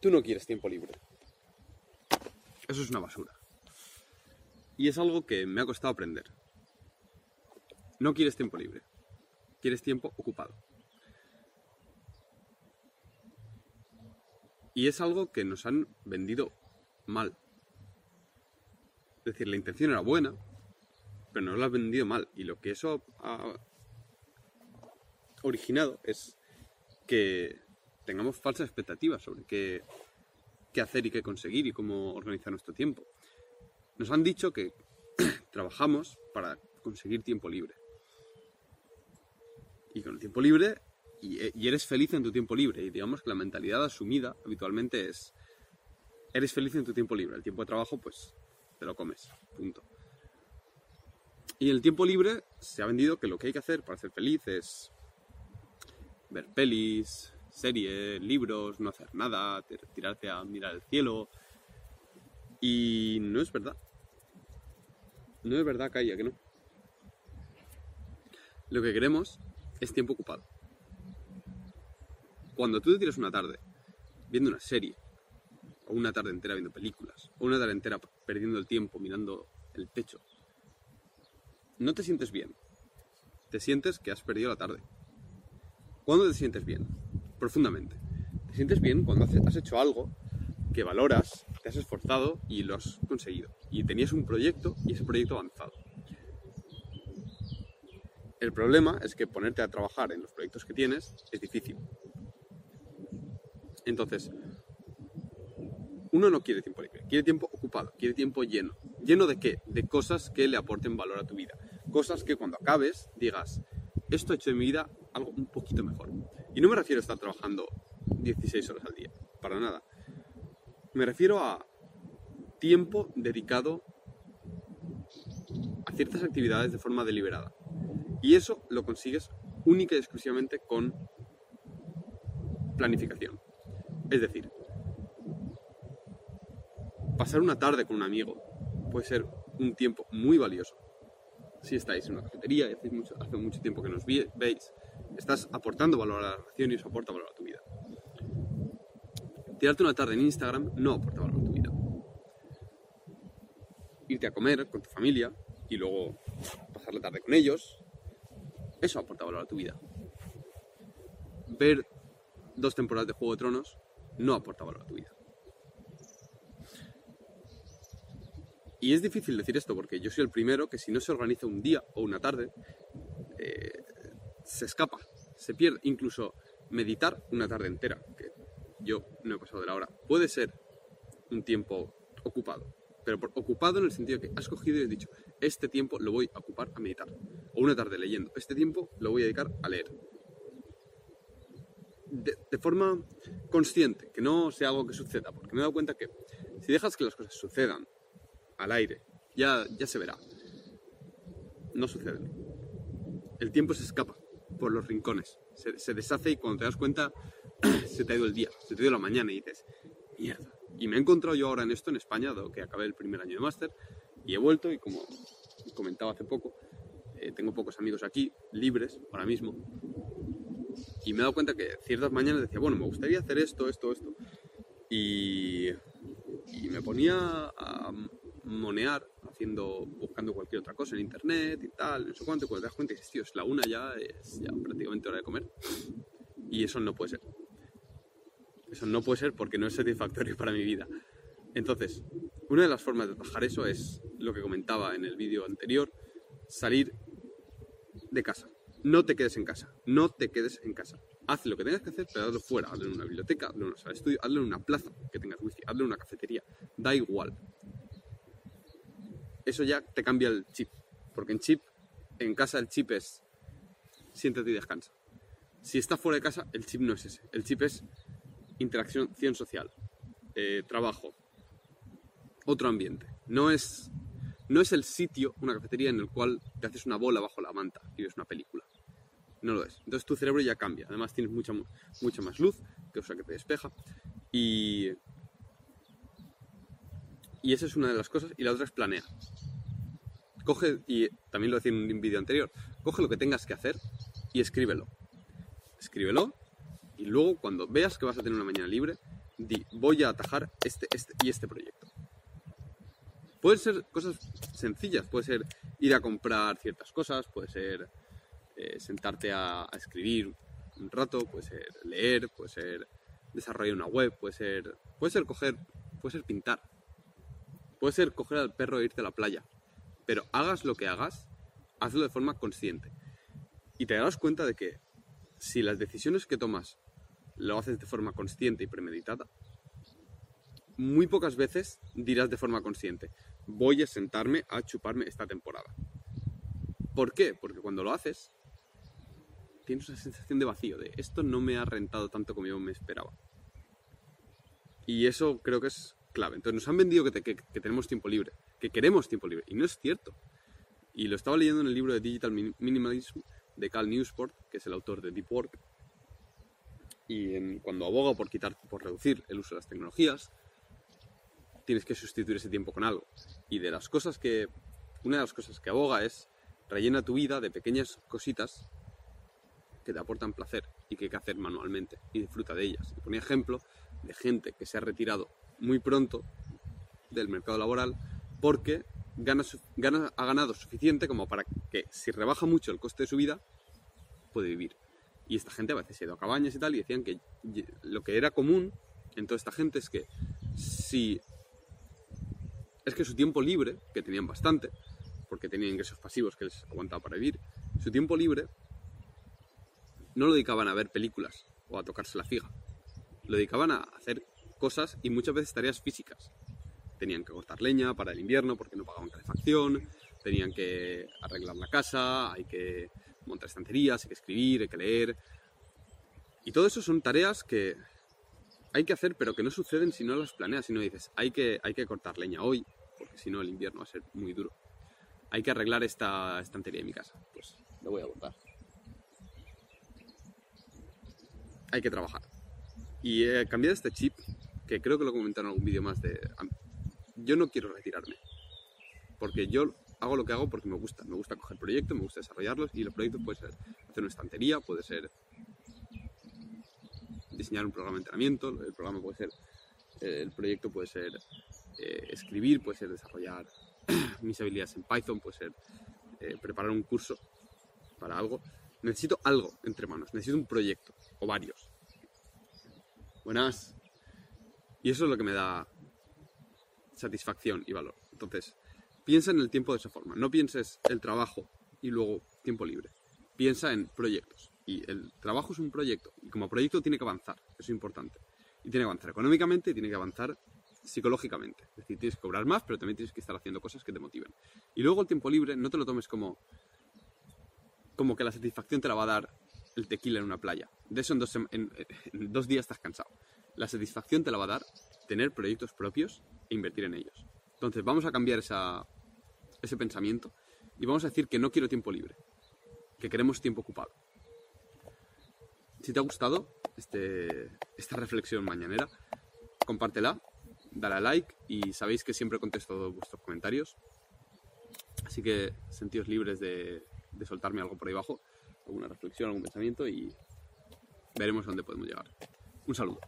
tú no quieres tiempo libre. Eso es una basura. Y es algo que me ha costado aprender. No quieres tiempo libre. Quieres tiempo ocupado. Y es algo que nos han vendido mal. Es decir, la intención era buena, pero nos lo han vendido mal. Y lo que eso ha originado es que tengamos falsas expectativas sobre qué, qué hacer y qué conseguir y cómo organizar nuestro tiempo. Nos han dicho que trabajamos para conseguir tiempo libre. Y con el tiempo libre, y, y eres feliz en tu tiempo libre. Y digamos que la mentalidad asumida habitualmente es, eres feliz en tu tiempo libre. El tiempo de trabajo, pues, te lo comes. Punto. Y en el tiempo libre se ha vendido que lo que hay que hacer para ser feliz es ver pelis, series, libros, no hacer nada, tir- tirarte a mirar el cielo. Y no es verdad. No es verdad, Calla, que no. Lo que queremos es tiempo ocupado. Cuando tú te tiras una tarde viendo una serie, o una tarde entera viendo películas, o una tarde entera perdiendo el tiempo mirando el techo, no te sientes bien. Te sientes que has perdido la tarde. ¿Cuándo te sientes bien? Profundamente. Te sientes bien cuando has hecho algo que valoras, te has esforzado y lo has conseguido. Y tenías un proyecto y ese proyecto avanzado. El problema es que ponerte a trabajar en los proyectos que tienes es difícil. Entonces, uno no quiere tiempo libre, quiere tiempo ocupado, quiere tiempo lleno. ¿Lleno de qué? De cosas que le aporten valor a tu vida. Cosas que cuando acabes digas, esto ha hecho de mi vida algo un poquito mejor. Y no me refiero a estar trabajando 16 horas al día, para nada. Me refiero a tiempo dedicado a ciertas actividades de forma deliberada. Y eso lo consigues única y exclusivamente con planificación. Es decir, pasar una tarde con un amigo puede ser un tiempo muy valioso. Si estáis en una cafetería y hacéis mucho- hace mucho tiempo que nos veis, estás aportando valor a la relación y eso aporta valor a tu vida. Tirarte una tarde en Instagram no aporta valor a tu vida. Irte a comer con tu familia y luego pasar la tarde con ellos, eso aporta valor a tu vida. Ver dos temporadas de Juego de Tronos no aporta valor a tu vida. Y es difícil decir esto porque yo soy el primero que si no se organiza un día o una tarde, se escapa, se pierde. Incluso meditar una tarde entera, que yo no he pasado de la hora, puede ser un tiempo ocupado. Pero por ocupado en el sentido que has cogido y has dicho, este tiempo lo voy a ocupar a meditar. O una tarde leyendo, este tiempo lo voy a dedicar a leer. De, de forma consciente, que no sea algo que suceda, porque me he dado cuenta que si dejas que las cosas sucedan al aire, ya, ya se verá. No suceden. El tiempo se escapa por los rincones, se, deshace y cuando te das cuenta se te ha ido el día, se te ha ido la mañana y dices, mierda. Y me he encontrado yo ahora en esto en España, dado que acabé el primer año de máster, y he vuelto y como comentaba hace poco, eh, tengo pocos amigos aquí, libres, ahora mismo, y me he dado cuenta que ciertas mañanas decía, bueno, me gustaría hacer esto, esto, esto, y me ponía a monear haciendo, buscando cualquier otra cosa en internet y tal, no sé cuánto, y cuando te das cuenta dices, tío, es la una ya, es ya prácticamente hora de comer, y eso no puede ser. Eso no puede ser porque no es satisfactorio para mi vida. Entonces, una de las formas de trabajar eso es lo que comentaba en el vídeo anterior, salir de casa. No te quedes en casa, no te quedes en casa. Haz lo que tengas que hacer, pero hazlo fuera. Hazlo en una biblioteca, hazlo en una sala de estudio, hazlo en una plaza que tengas wifi, hazlo en una cafetería. Da igual. Eso ya te cambia el chip. Porque en chip, en casa el chip es siéntate y descansa. Si estás fuera de casa, el chip no es ese. El chip es interacción social, eh, trabajo, otro ambiente. No es, no es el sitio, una cafetería en el cual te haces una bola bajo la manta y ves una película. No lo es. Entonces tu cerebro ya cambia. Además tienes mucha, mu- mucha más luz, que cosa que te despeja. Y, y esa es una de las cosas. Y la otra es planea. Coge, y también lo decía en un vídeo anterior, coge lo que tengas que hacer y escríbelo. Escríbelo y luego cuando veas que vas a tener una mañana libre, di, voy a atajar este, este y este proyecto. Pueden ser cosas sencillas, puede ser ir a comprar ciertas cosas, puede ser eh, sentarte a, a, escribir un rato, puede ser leer, puede ser desarrollar una web, puede ser, puede ser coger, puede ser pintar, puede ser coger al perro e irte a la playa. Pero hagas lo que hagas, hazlo de forma consciente. Y te darás cuenta de que si las decisiones que tomas lo haces de forma consciente y premeditada, muy pocas veces dirás de forma consciente, voy a sentarme a chuparme esta temporada. ¿Por qué? Porque cuando lo haces, tienes una sensación de vacío, de esto no me ha rentado tanto como yo me esperaba. Y eso creo que es clave. Entonces nos han vendido que, que, que tenemos tiempo libre, que queremos tiempo libre, y no es cierto. Y lo estaba leyendo en el libro de Digital Minimalism de Cal Newsport, que es el autor de Deep Work, y en, cuando aboga por quitar, por reducir el uso de las tecnologías, tienes que sustituir ese tiempo con algo. Y de las cosas que, una de las cosas que aboga es rellena tu vida de pequeñas cositas que te aportan placer y que hay que hacer manualmente y disfruta de ellas. Y ponía ejemplo de gente que se ha retirado muy pronto del mercado laboral porque gana, ha ganado suficiente como para que si rebaja mucho el coste de su vida, puede vivir. Y esta gente a veces se ha ido a cabañas y tal y decían que lo que era común en toda esta gente es que si es que su tiempo libre, que tenían bastante, porque tenían ingresos pasivos que les aguantaba para vivir, su tiempo libre no lo dedicaban a ver películas o a tocarse la fija, lo dedicaban a hacer cosas y muchas veces tareas físicas. Tenían que cortar leña para el invierno porque no pagaban calefacción, tenían que arreglar la casa, hay que montar estanterías, hay que escribir, hay que leer. Y todo eso son tareas que hay que hacer, pero que no suceden si no las planeas, si no dices, hay que, hay que cortar leña hoy, porque si no el invierno va a ser muy duro. Hay que arreglar esta estantería de mi casa. Pues lo voy a abordar. Hay que trabajar. Y he cambiado este chip, que creo que lo comentaron en algún vídeo más de... Yo no quiero retirarme. Porque yo hago lo que hago porque me gusta. Me gusta coger proyectos, me gusta desarrollarlos y los proyectos puede ser hacer una estantería, puede ser diseñar un programa de entrenamiento, el programa puede ser, eh, el proyecto puede ser eh, escribir, puede ser desarrollar mis habilidades en Python, puede ser eh, preparar un curso para algo. Necesito algo entre manos, necesito un proyecto o varios. Buenas. Y eso es lo que me da satisfacción y valor. Entonces, piensa en el tiempo de esa forma. No pienses el trabajo y luego tiempo libre. Piensa en proyectos. Y el trabajo es un proyecto. Y como proyecto tiene que avanzar. Eso es importante. Y tiene que avanzar económicamente y tiene que avanzar psicológicamente. Es decir, tienes que cobrar más, pero también tienes que estar haciendo cosas que te motiven. Y luego el tiempo libre no te lo tomes como, como que la satisfacción te la va a dar el tequila en una playa. De eso en dos, dos días estás cansado. La satisfacción te la va a dar tener proyectos propios e invertir en ellos. Entonces vamos a cambiar esa, ese pensamiento y vamos a decir que no quiero tiempo libre, que queremos tiempo ocupado. Si te ha gustado este, esta reflexión mañanera, compártela, dale a like y sabéis que siempre contesto vuestros comentarios. Así que sentíos libres de, de soltarme algo por ahí abajo, alguna reflexión, algún pensamiento y veremos a dónde podemos llegar. Un saludo.